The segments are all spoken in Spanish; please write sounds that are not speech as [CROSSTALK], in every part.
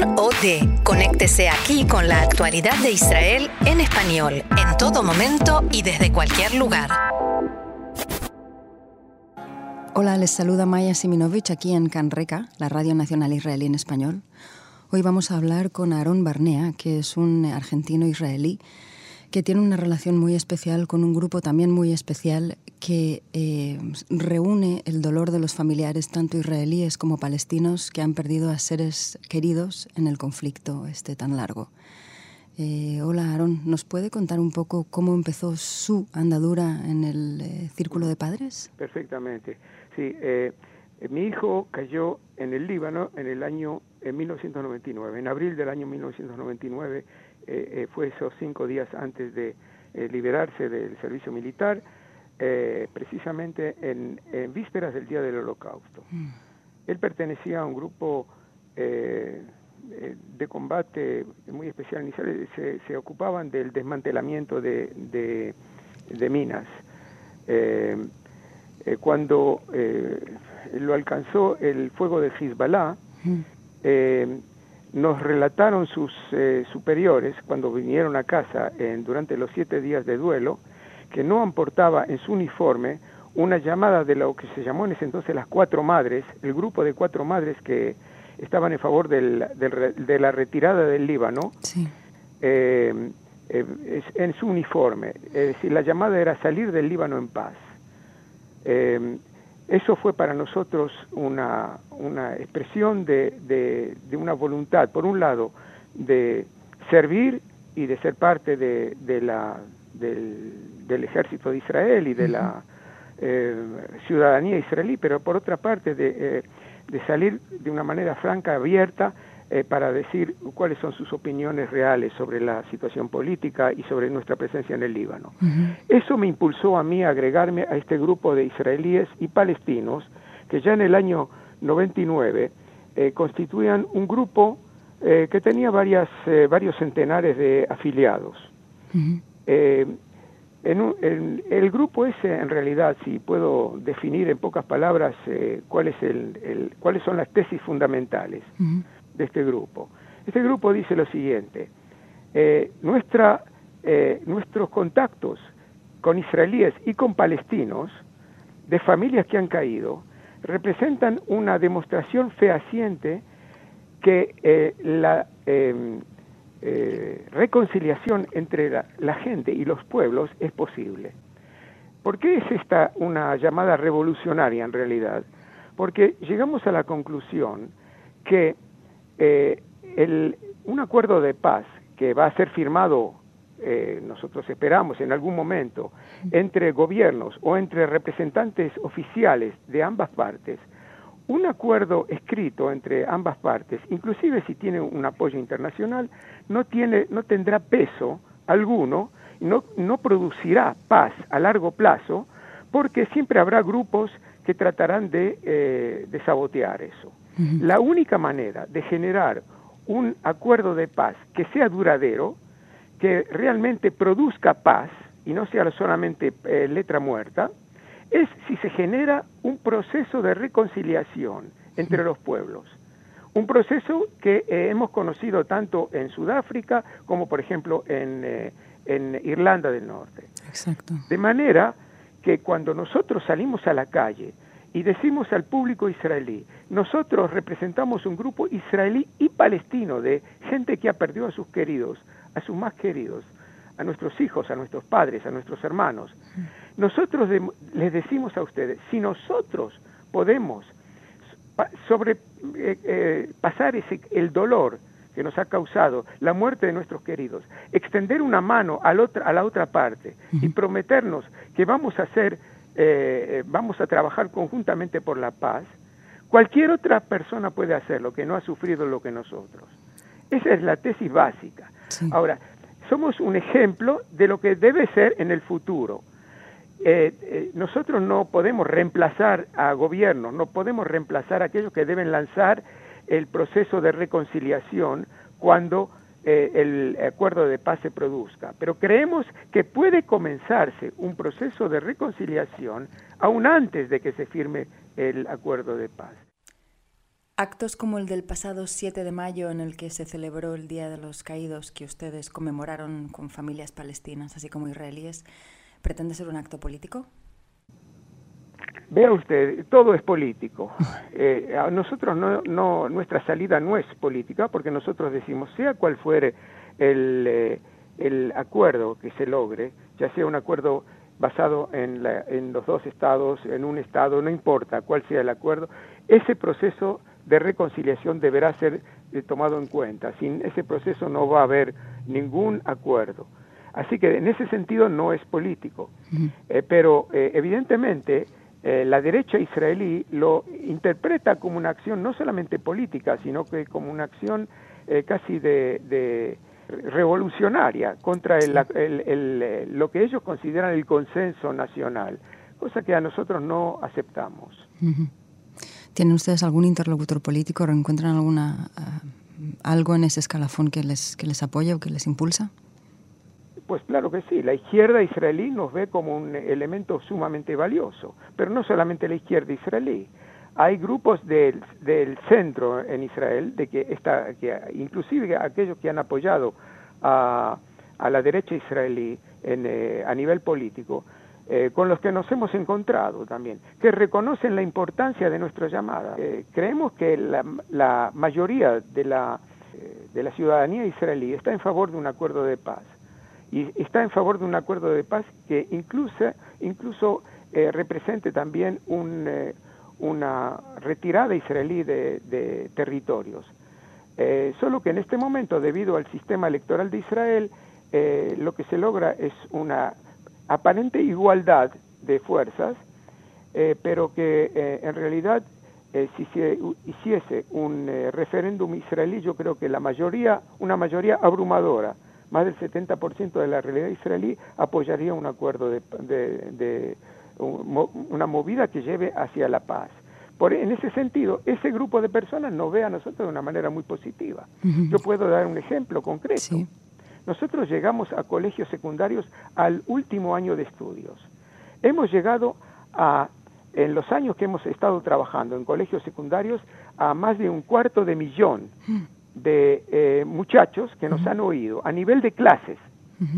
Con o de. Conéctese aquí con la actualidad de Israel en español, en todo momento y desde cualquier lugar. Hola, les saluda Maya Siminovich aquí en Canreca, la Radio Nacional Israelí en español. Hoy vamos a hablar con Aaron Barnea, que es un argentino israelí que tiene una relación muy especial con un grupo también muy especial que eh, reúne el dolor de los familiares, tanto israelíes como palestinos, que han perdido a seres queridos en el conflicto este tan largo. Eh, hola, Aaron, ¿nos puede contar un poco cómo empezó su andadura en el eh, Círculo de Padres? Perfectamente. Sí, mi hijo cayó en el Líbano en el año en 1999, en abril del año 1999 eh, eh, fue esos cinco días antes de eh, liberarse del servicio militar, precisamente en, vísperas del día del holocausto. Mm. Él pertenecía a un grupo de combate muy especial, se, se, ocupaban del desmantelamiento de, de, minas. cuando lo alcanzó el fuego de Hezbollah, mm nos relataron sus eh, superiores cuando vinieron a casa durante los siete días de duelo que no aportaba en su uniforme una llamada de lo que se llamó en ese entonces las cuatro madres, el grupo de cuatro madres que estaban en favor de la retirada del Líbano, eh, eh, en su uniforme. Es decir, la llamada era salir del Líbano en paz. Eso fue para nosotros una, una expresión de, de, una voluntad, por un lado, de servir y de ser parte de, de la, del, ejército de Israel y de la eh, ciudadanía israelí, pero por otra parte de, eh, de salir de una manera franca, abierta, eh, para decir cuáles son sus opiniones reales sobre la situación política y sobre nuestra presencia en el Líbano. Eso me impulsó a mí a agregarme a este grupo de israelíes y palestinos que ya en el año 99 eh, constituían un grupo eh, que tenía varias, varios centenares de afiliados. en, el grupo ese, en realidad, si puedo definir en pocas palabras cuál es el, cuáles son las tesis fundamentales de este grupo. Este grupo dice lo siguiente, eh, nuestra, eh, nuestros contactos con israelíes y con palestinos de familias que han caído representan una demostración fehaciente que eh, la em, reconciliación entre la, gente y los pueblos es posible. ¿Por qué es esta una llamada revolucionaria en realidad? Porque llegamos a la conclusión que eh, el, un acuerdo de paz que va a ser firmado, eh, nosotros esperamos en algún momento, entre gobiernos o entre representantes oficiales de ambas partes, un acuerdo escrito entre ambas partes, inclusive si tiene un apoyo internacional, no, tiene, no tendrá peso alguno, no, no producirá paz a largo plazo, porque siempre habrá grupos que tratarán de, eh, de sabotear eso. La única manera de generar un acuerdo de paz que sea duradero, que realmente produzca paz y no sea solamente eh, letra muerta, es si se genera un proceso de reconciliación entre los pueblos. Un proceso que eh, hemos conocido tanto en Sudáfrica como, por ejemplo, en, eh, en Irlanda del Norte. Exacto. De manera que cuando nosotros salimos a la calle y decimos al público israelí, nosotros representamos un grupo israelí y palestino de gente que ha perdido a sus queridos, a sus más queridos, a nuestros hijos, a nuestros padres, a nuestros hermanos. Nosotros les decimos a ustedes, si nosotros podemos sobre eh, eh, pasar ese, el dolor que nos ha causado la muerte de nuestros queridos, extender una mano a la otra, a la otra parte y prometernos que vamos a hacer eh, vamos a trabajar conjuntamente por la paz, cualquier otra persona puede hacerlo que no ha sufrido lo que nosotros. Esa es la tesis básica. Ahora, somos un ejemplo de lo que debe ser en el futuro. Eh, eh, nosotros no podemos reemplazar a gobiernos, no podemos reemplazar a aquellos que deben lanzar el proceso de reconciliación cuando eh, el acuerdo de paz se produzca. Pero creemos que puede comenzarse un proceso de reconciliación aún antes de que se firme el acuerdo de paz. Actos como el del pasado 7 de mayo en el que se celebró el Día de los Caídos que ustedes conmemoraron con familias palestinas, así como israelíes, ¿pretende ser un acto político? Vea usted, todo es político. [LAUGHS] Eh, nosotros no, nuestra salida no es política porque nosotros decimos, sea cual fuere el, eh, el acuerdo que se logre, ya sea un acuerdo basado en, en los dos estados, en un estado, no importa cuál sea el acuerdo, ese proceso de reconciliación deberá ser eh, tomado en cuenta. Sin ese proceso no va a haber ningún acuerdo. Así que en ese sentido no es político. Eh, pero eh, evidentemente la derecha israelí lo interpreta como una acción no solamente política, sino que como una acción casi de, revolucionaria contra el, lo que ellos consideran el consenso nacional, cosa que a nosotros no aceptamos. ¿Tienen ustedes algún interlocutor político? ¿Encuentran alguna, eh, algo en ese escalafón que les, que les apoya o que les impulsa? Pues claro que sí, la izquierda israelí nos ve como un elemento sumamente valioso, pero no solamente la izquierda israelí. Hay grupos del, del centro en Israel, de que, está, que inclusive aquellos que han apoyado a, a la derecha israelí en, eh, a nivel político, eh, con los que nos hemos encontrado también, que reconocen la importancia de nuestra llamada. Eh, creemos que la, mayoría de la, eh, de la ciudadanía israelí está en favor de un acuerdo de paz y está en favor de un acuerdo de paz que incluso, incluso represente también un, una retirada israelí de, territorios. solo que en este momento, debido al sistema electoral de Israel, lo que se logra es una aparente igualdad de fuerzas, eh, pero que eh, en realidad eh, si se hiciese un referéndum israelí, yo creo que la mayoría, una mayoría abrumadora, más del 70% de la realidad israelí apoyaría un acuerdo de, una movida que lleve hacia la paz. Por, en ese sentido, ese grupo de personas nos ve a nosotros de una manera muy positiva. Yo puedo dar un ejemplo concreto. Nosotros llegamos a colegios secundarios al último año de estudios. Hemos llegado a, en los años que hemos estado trabajando en colegios secundarios, a más de un cuarto de millón de eh, muchachos que nos han oído a nivel de clases,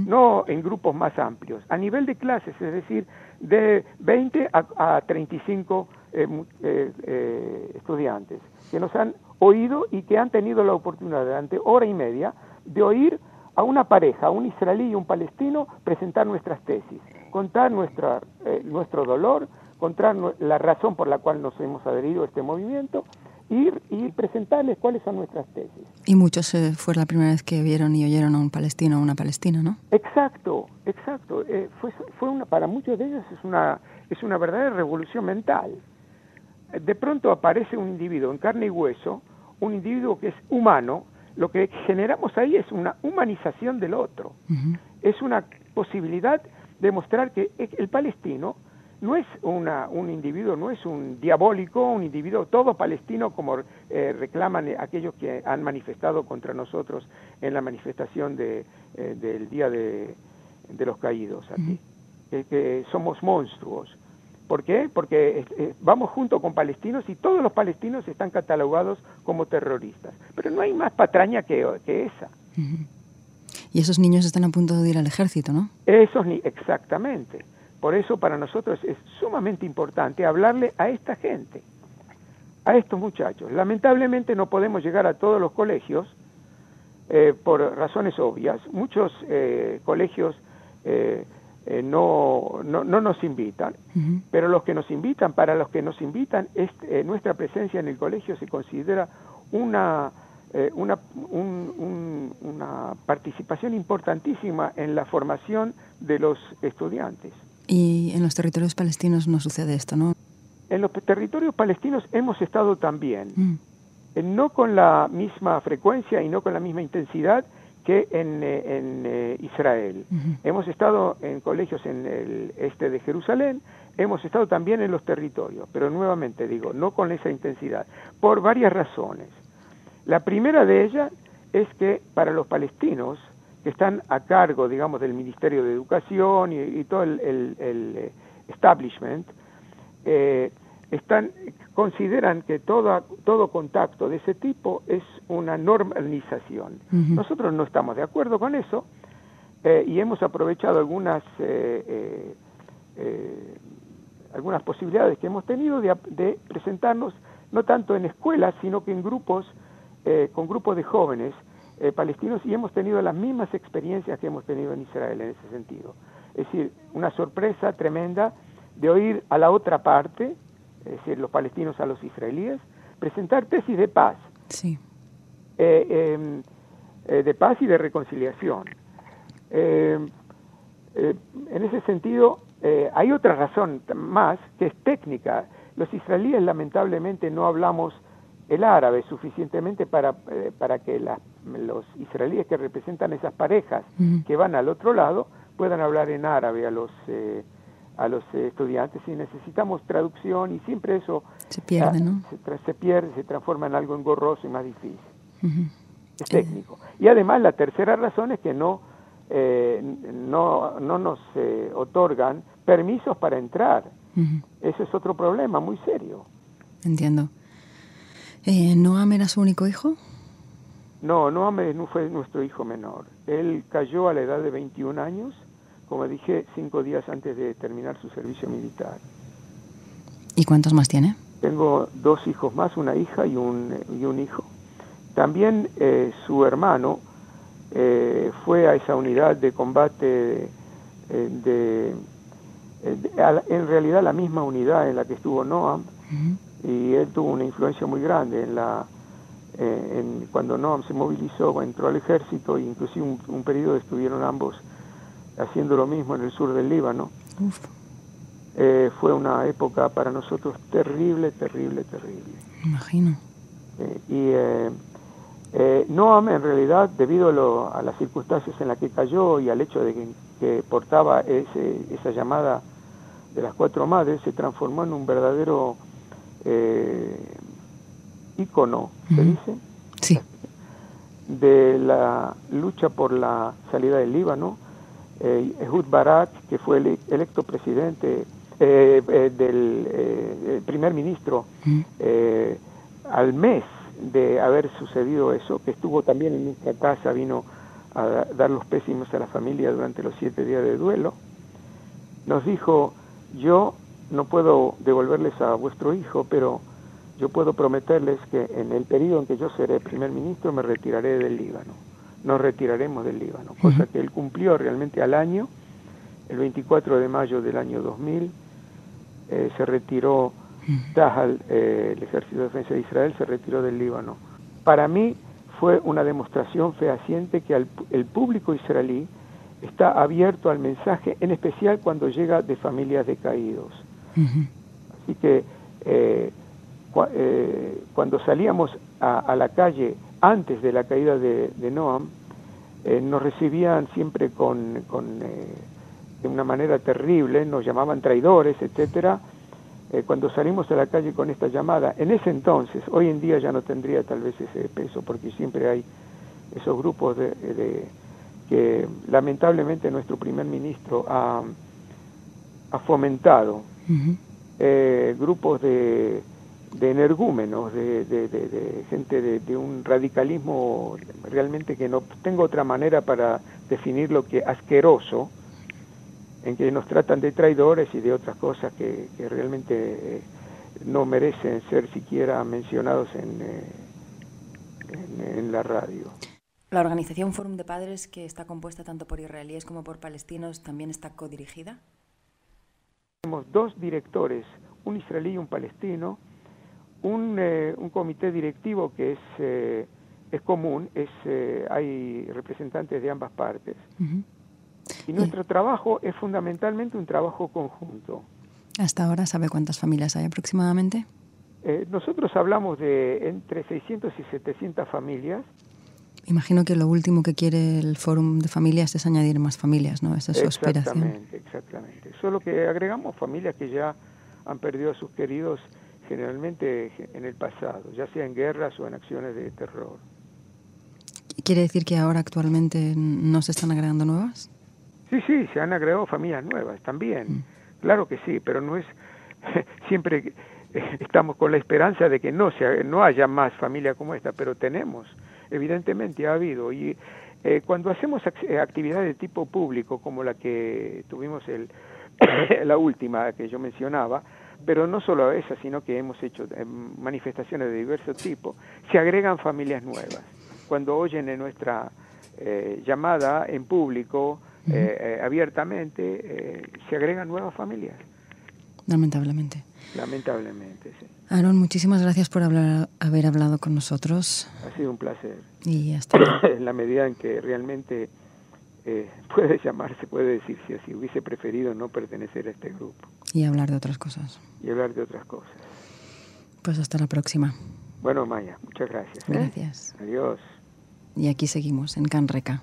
no en grupos más amplios, a nivel de clases, es decir, de 20 a, 35 eh, eh, estudiantes que nos han oído y que han tenido la oportunidad durante hora y media de oír a una pareja, un israelí y un palestino, presentar nuestras tesis, contar nuestra, eh, nuestro dolor, contar la razón por la cual nos hemos adherido a este movimiento y, y presentarles cuáles son nuestras tesis. Y muchos eh, fue la primera vez que vieron y oyeron a un palestino o una palestina, ¿no? Exacto, exacto. Eh, fue, fue una, para muchos de ellos es una, es una verdadera revolución mental. De pronto aparece un individuo en carne y hueso, un individuo que es humano, lo que generamos ahí es una humanización del otro, es una posibilidad de mostrar que el palestino no es una, un individuo, no es un diabólico, un individuo todo palestino como eh, reclaman aquellos que han manifestado contra nosotros en la manifestación de, eh, del Día de, los Caídos aquí, que somos monstruos. ¿Por qué? Porque eh, vamos junto con palestinos y todos los palestinos están catalogados como terroristas. Pero no hay más patraña que, esa. Y esos niños están a punto de ir al ejército, ¿no? Esos ni exactamente. Por eso para nosotros es sumamente importante hablarle a esta gente, a estos muchachos. Lamentablemente no podemos llegar a todos los colegios eh, por razones obvias. Muchos eh, colegios eh, no, no, no, nos invitan, pero los que nos invitan, para los que nos invitan, es, eh, nuestra presencia en el colegio se considera una, eh, una, una participación importantísima en la formación de los estudiantes. Y en los territorios palestinos no sucede esto, ¿no? En los territorios palestinos hemos estado también, mm. no con la misma frecuencia y no con la misma intensidad, que en, eh, eh, Israel. Hemos estado en colegios en el este de Jerusalén, hemos estado también en los territorios, pero nuevamente digo, no con esa intensidad, por varias razones. La primera de ellas es que para los palestinos, que están a cargo, digamos, del Ministerio de Educación y, todo el, eh, establishment, están consideran que todo, todo contacto de ese tipo es una normalización. Nosotros no estamos de acuerdo con eso eh, y hemos aprovechado algunas, eh, eh, algunas posibilidades que hemos tenido de, presentarnos no tanto en escuelas, sino que en grupos, con grupos de jóvenes palestinos y hemos tenido las mismas experiencias que hemos tenido en Israel en ese sentido. Es decir, una sorpresa tremenda de oír a la otra parte, es decir, los palestinos a los israelíes, presentar tesis de paz. Sí. Eh, em, eh, de paz y de reconciliación. Em, eh, en ese sentido, hay otra razón más que es técnica. Los israelíes lamentablemente no hablamos el árabe suficientemente para, para que los israelíes que representan esas parejas que van al otro lado puedan hablar en árabe a los a los estudiantes y necesitamos traducción y siempre eso se pierde, ¿no? Se, pierde, se transforma en algo engorroso y más difícil. Es técnico. Y además la tercera razón es que no, eh, no, no nos eh, otorgan permisos para entrar. Ese es otro problema muy serio. Entiendo. Eh, ¿Noam era su único hijo? No, Noam no fue nuestro hijo menor. Él cayó a la edad de 21 años como dije, cinco días antes de terminar su servicio militar. ¿Y cuántos más tiene? Tengo dos hijos más, una hija y un, y un hijo. También eh, su hermano eh, fue a esa unidad de combate eh, de, en realidad la misma unidad en la que estuvo Noam y él tuvo una influencia muy grande en la en, cuando Noam se movilizó entró al ejército e inclusive un, un periodo estuvieron ambos haciendo lo mismo en el sur del Líbano. Eh, fue una época para nosotros terrible, terrible, terrible. Imagino. Eh, y eh, eh, Noam, en realidad, debido a, las circunstancias en las que cayó y al hecho de que, portaba ese, esa llamada de las cuatro madres, se transformó en un verdadero ícono, ¿se dice? Sí. De la lucha por la salida del Líbano eh, Ehud Barak, que fue electo presidente eh, eh, del primer ministro al mes de haber sucedido eso, que estuvo también en nuestra casa, vino a dar los pésimos a la familia durante los siete días de duelo, nos dijo, yo no puedo devolverles a vuestro hijo, pero yo puedo prometerles que en el periodo en que yo seré primer ministro me retiraré del Líbano. Nos retiraremos del Líbano, cosa que él cumplió realmente al año, el 24 de mayo del año 2000, eh, se retiró Tahal, eh, el Ejército de Defensa de Israel, se retiró del Líbano. Para mí fue una demostración fehaciente que el público israelí está abierto al mensaje, en especial cuando llega de familias de caídos. Así que eh, cuando salíamos a, la calle antes de la caída de, Noam, eh, nos recibían siempre con, eh, de una manera terrible, nos llamaban traidores, etcétera. Eh, cuando salimos a la calle con esta llamada, en ese entonces, hoy en día ya no tendría tal vez ese peso, porque siempre hay esos grupos de, que lamentablemente nuestro primer ministro ha, fomentado, grupos de de energúmenos, de, gente de, un radicalismo realmente que no tengo otra manera para definirlo que asqueroso, en que nos tratan de traidores y de otras cosas que, realmente eh, no merecen ser siquiera mencionados en, eh, en, en la radio. La organización Forum de Padres, que está compuesta tanto por israelíes como por palestinos, también está codirigida. Tenemos dos directores, un israelí y un palestino, un, eh, un comité directivo que es, eh, es común, es, eh, hay representantes de ambas partes. Y nuestro trabajo es fundamentalmente un trabajo conjunto. ¿Hasta ahora sabe cuántas familias hay aproximadamente? nosotros hablamos de entre 600 y 700 familias. Imagino que lo último que quiere el Fórum de Familias es añadir más familias, ¿no? Esa es su aspiración. Exactamente, exactamente. Solo que agregamos familias que ya han perdido a sus queridos generalmente en el pasado, ya sea en guerras o en acciones de terror. ¿Quiere decir que ahora actualmente no se están agregando nuevas? Sí, sí, se han agregado familias nuevas también. Mm. Claro que sí, pero no es [LAUGHS] siempre [LAUGHS] estamos con la esperanza de que no, sea, no haya más familia como esta, pero tenemos, evidentemente ha habido. Y eh, cuando hacemos actividades de tipo público, como la que tuvimos el, [COUGHS] la última que yo mencionaba, pero no solo esa, sino que hemos hecho manifestaciones de diversos tipos, se agregan familias nuevas. Cuando oyen en nuestra eh, llamada en público, eh, eh, abiertamente, se agregan nuevas familias. Lamentablemente. Lamentablemente, sí. Aaron, muchísimas gracias por hablar, haber hablado con nosotros. Ha sido un placer. Y hasta [COUGHS] En la medida en que realmente [LAUGHS] puede llamarse, puede decir si así hubiese preferido no pertenecer a este grupo. Y hablar de otras cosas. Y hablar de otras cosas. Pues hasta la próxima. Bueno, Maya, muchas gracias. Gracias. Adiós. Y aquí seguimos, en Canreca.